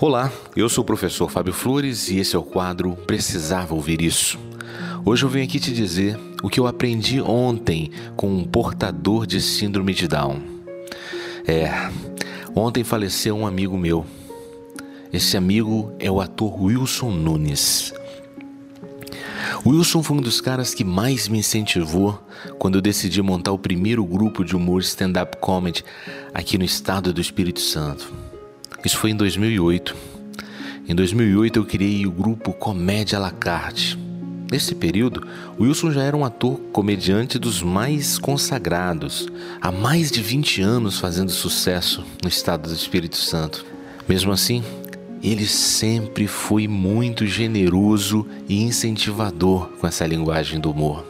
Olá, eu sou o professor Fábio Flores e esse é o quadro Precisava Ouvir Isso. Hoje eu venho aqui te dizer o que eu aprendi ontem com um portador de síndrome de Down. É, ontem faleceu um amigo meu. Esse amigo é o ator Wilson Nunes. Wilson foi um dos caras que mais me incentivou quando eu decidi montar o primeiro grupo de humor stand-up comedy aqui no estado do Espírito Santo. Isso foi em 2008. Em 2008 eu criei o grupo Comédia à la carte. Nesse período, Wilson já era um ator comediante dos mais consagrados, há mais de 20 anos fazendo sucesso no estado do Espírito Santo. Mesmo assim, ele sempre foi muito generoso e incentivador com essa linguagem do humor.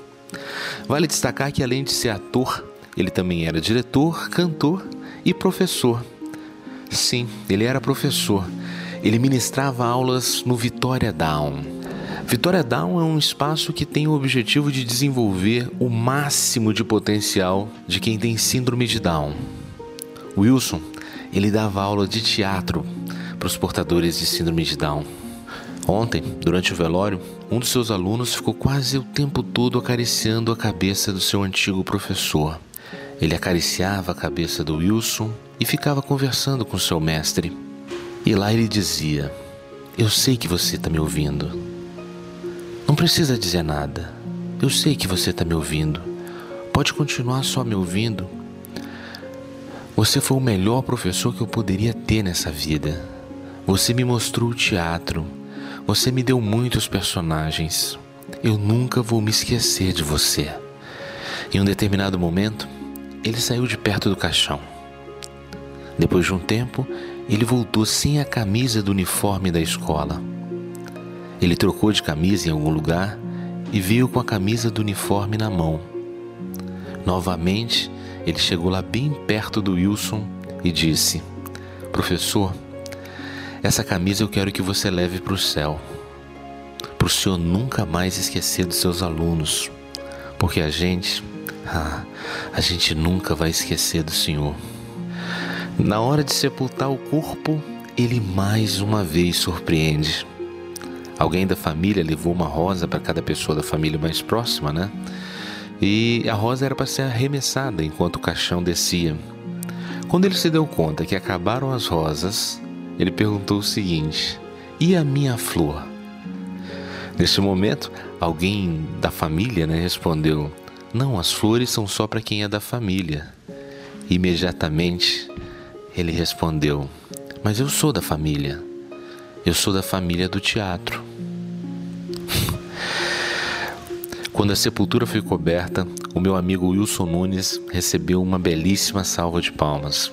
Vale destacar que, além de ser ator, ele também era diretor, cantor e professor. Sim, ele era professor. Ele ministrava aulas no Vitória Down. Vitória Down é um espaço que tem o objetivo de desenvolver o máximo de potencial de quem tem síndrome de Down. Wilson, ele dava aula de teatro para os portadores de síndrome de Down. Ontem, durante o velório, um dos seus alunos ficou quase o tempo todo acariciando a cabeça do seu antigo professor. Ele acariciava a cabeça do Wilson e ficava conversando com seu mestre. E lá ele dizia: Eu sei que você está me ouvindo. Não precisa dizer nada. Eu sei que você está me ouvindo. Pode continuar só me ouvindo. Você foi o melhor professor que eu poderia ter nessa vida. Você me mostrou o teatro. Você me deu muitos personagens. Eu nunca vou me esquecer de você. Em um determinado momento, ele saiu de perto do caixão. Depois de um tempo, ele voltou sem a camisa do uniforme da escola. Ele trocou de camisa em algum lugar e veio com a camisa do uniforme na mão. Novamente, ele chegou lá bem perto do Wilson e disse: Professor, essa camisa eu quero que você leve para o céu, para o senhor nunca mais esquecer dos seus alunos, porque a gente, ah, a gente nunca vai esquecer do senhor. Na hora de sepultar o corpo, ele mais uma vez surpreende. Alguém da família levou uma rosa para cada pessoa da família mais próxima, né? E a rosa era para ser arremessada enquanto o caixão descia. Quando ele se deu conta que acabaram as rosas, ele perguntou o seguinte: E a minha flor? Nesse momento, alguém da família né, respondeu: Não, as flores são só para quem é da família. Imediatamente, ele respondeu: Mas eu sou da família. Eu sou da família do teatro. Quando a sepultura foi coberta, o meu amigo Wilson Nunes recebeu uma belíssima salva de palmas.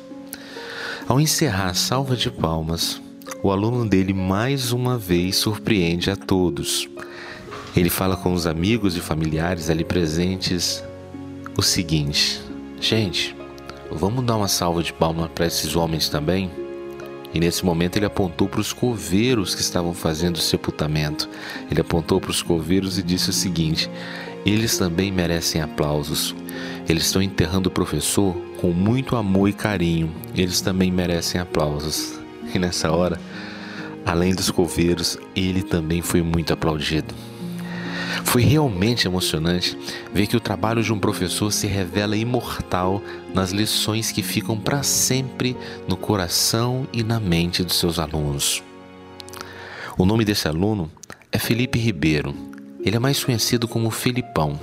Ao encerrar a salva de palmas, o aluno dele mais uma vez surpreende a todos. Ele fala com os amigos e familiares ali presentes o seguinte: Gente, Vamos dar uma salva de palmas para esses homens também? E nesse momento ele apontou para os coveiros que estavam fazendo o sepultamento. Ele apontou para os coveiros e disse o seguinte: eles também merecem aplausos. Eles estão enterrando o professor com muito amor e carinho. Eles também merecem aplausos. E nessa hora, além dos coveiros, ele também foi muito aplaudido. Foi realmente emocionante ver que o trabalho de um professor se revela imortal nas lições que ficam para sempre no coração e na mente dos seus alunos. O nome desse aluno é Felipe Ribeiro. Ele é mais conhecido como Felipão.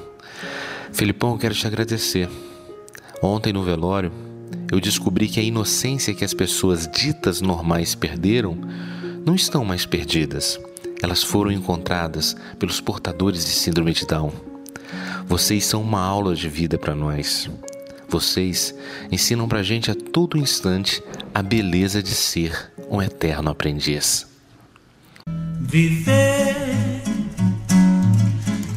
Felipão, eu quero te agradecer. Ontem no velório, eu descobri que a inocência que as pessoas ditas normais perderam não estão mais perdidas elas foram encontradas pelos portadores de síndrome de Down. Vocês são uma aula de vida para nós. Vocês ensinam para a gente a todo instante a beleza de ser um eterno aprendiz. Viver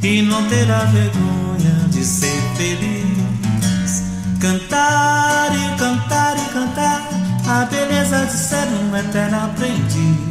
e não ter a vergonha de ser feliz. Cantar e cantar e cantar a beleza de ser um eterno aprendiz.